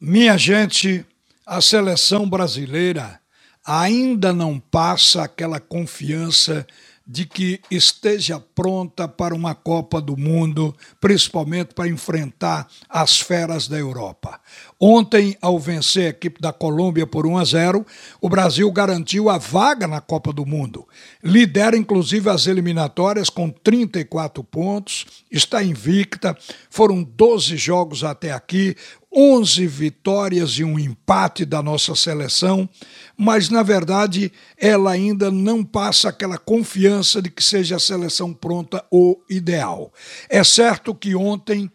Minha gente, a seleção brasileira ainda não passa aquela confiança de que esteja pronta para uma Copa do Mundo, principalmente para enfrentar as feras da Europa. Ontem, ao vencer a equipe da Colômbia por 1 a 0, o Brasil garantiu a vaga na Copa do Mundo. Lidera inclusive as eliminatórias com 34 pontos, está invicta, foram 12 jogos até aqui, 11 vitórias e um empate da nossa seleção, mas na verdade ela ainda não passa aquela confiança de que seja a seleção pronta ou ideal. É certo que ontem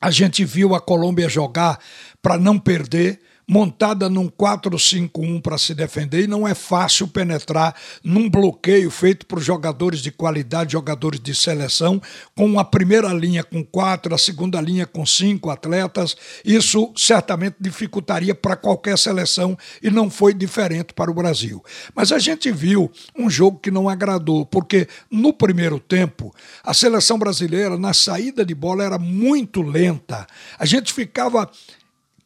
a gente viu a Colômbia jogar para não perder, montada num 4-5-1 para se defender e não é fácil penetrar num bloqueio feito por jogadores de qualidade, jogadores de seleção, com a primeira linha com quatro, a segunda linha com cinco atletas. Isso certamente dificultaria para qualquer seleção e não foi diferente para o Brasil. Mas a gente viu um jogo que não agradou, porque no primeiro tempo a seleção brasileira na saída de bola era muito lenta. A gente ficava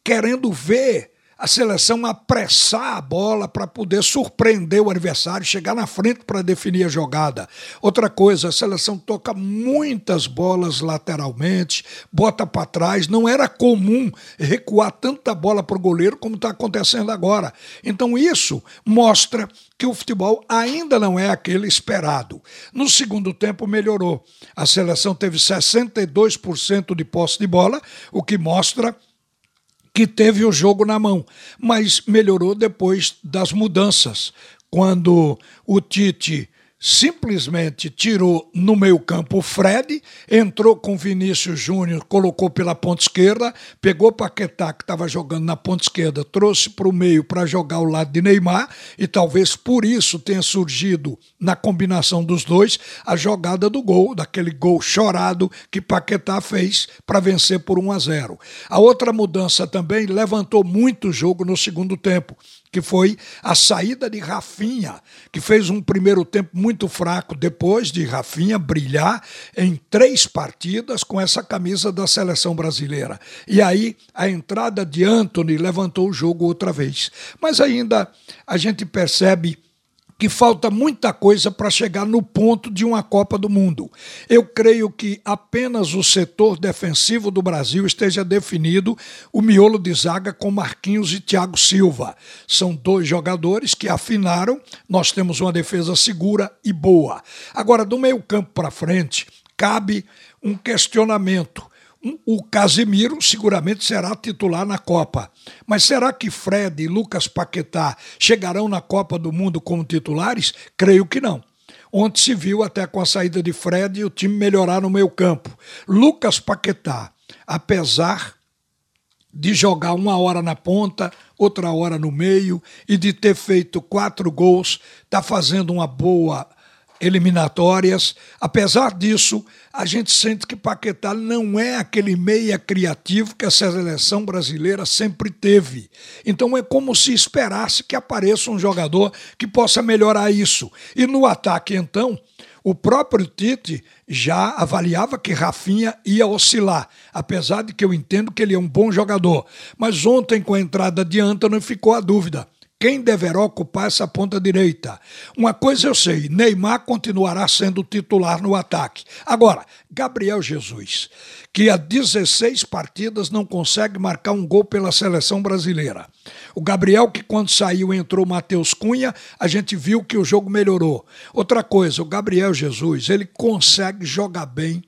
querendo ver a seleção apressar a bola para poder surpreender o adversário, chegar na frente para definir a jogada. Outra coisa, a seleção toca muitas bolas lateralmente, bota para trás. Não era comum recuar tanta bola para o goleiro como está acontecendo agora. Então isso mostra que o futebol ainda não é aquele esperado. No segundo tempo melhorou. A seleção teve 62% de posse de bola, o que mostra que teve o jogo na mão, mas melhorou depois das mudanças, quando o Tite simplesmente tirou no meio-campo o Fred, entrou com Vinícius Júnior, colocou pela ponta esquerda, pegou Paquetá, que estava jogando na ponta esquerda, trouxe para o meio para jogar ao lado de Neymar, e talvez por isso tenha surgido na combinação dos dois a jogada do gol, daquele gol chorado que Paquetá fez para vencer por 1 a 0. A outra mudança também levantou muito o jogo no segundo tempo que foi a saída de Rafinha, que fez um primeiro tempo muito fraco, depois de Rafinha brilhar em três partidas com essa camisa da seleção brasileira. E aí a entrada de Anthony levantou o jogo outra vez. Mas ainda a gente percebe que falta muita coisa para chegar no ponto de uma Copa do Mundo. Eu creio que apenas o setor defensivo do Brasil esteja definido o miolo de zaga com Marquinhos e Thiago Silva. São dois jogadores que afinaram, nós temos uma defesa segura e boa. Agora, do meio-campo para frente, cabe um questionamento o Casemiro seguramente será titular na Copa. Mas será que Fred e Lucas Paquetá chegarão na Copa do Mundo como titulares? Creio que não. Ontem se viu até com a saída de Fred o time melhorar no meio campo. Lucas Paquetá, apesar de jogar uma hora na ponta, outra hora no meio e de ter feito quatro gols, está fazendo uma boa eliminatórias. Apesar disso, a gente sente que Paquetá não é aquele meia criativo que a seleção brasileira sempre teve. Então é como se esperasse que apareça um jogador que possa melhorar isso. E no ataque, então, o próprio Tite já avaliava que Rafinha ia oscilar, apesar de que eu entendo que ele é um bom jogador. Mas ontem, com a entrada de Antônio, ficou a dúvida quem deverá ocupar essa ponta direita. Uma coisa eu sei: Neymar continuará sendo titular no ataque. Agora, Gabriel Jesus, que há 16 partidas não consegue marcar um gol pela seleção brasileira. O Gabriel, que quando saiu entrou Matheus Cunha, a gente viu que o jogo melhorou. Outra coisa, o Gabriel Jesus, ele consegue jogar bem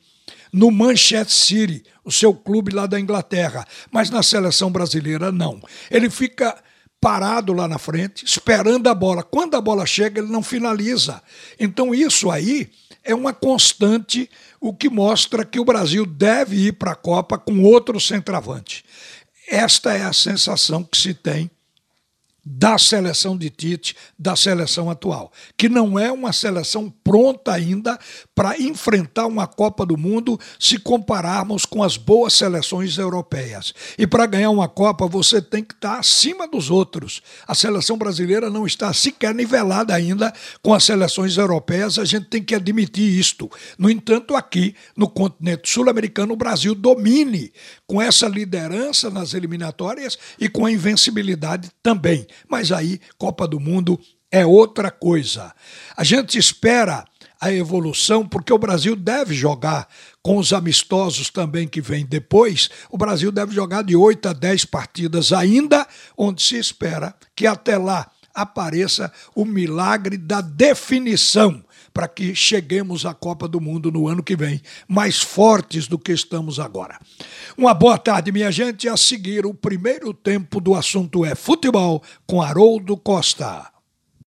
no Manchester City, o seu clube lá da Inglaterra, mas na seleção brasileira não. Ele fica parado lá na frente, esperando a bola. Quando a bola chega, ele não finaliza. Então, isso aí é uma constante, o que mostra que o Brasil deve ir para a Copa com outro centroavante. Esta é a sensação que se tem da seleção de Tite, da seleção atual, que não é uma seleção pronta ainda para enfrentar uma Copa do Mundo se compararmos com as boas seleções europeias. E para ganhar uma Copa, você tem que estar acima dos outros. A seleção brasileira não está sequer nivelada ainda com as seleções europeias, a gente tem que admitir isto. No entanto, aqui no continente sul-americano, o Brasil domine com essa liderança nas eliminatórias e com a invencibilidade também. Mas aí, Copa do Mundo é outra coisa. A gente espera a evolução, porque o Brasil deve jogar com os amistosos também que vem depois. O Brasil deve jogar de 8 a 10 partidas ainda, onde se espera que até lá apareça o milagre da definição para que cheguemos à Copa do Mundo no ano que vem, mais fortes do que estamos agora. Uma boa tarde, minha gente. A seguir, o primeiro tempo do assunto é futebol com Haroldo Costa.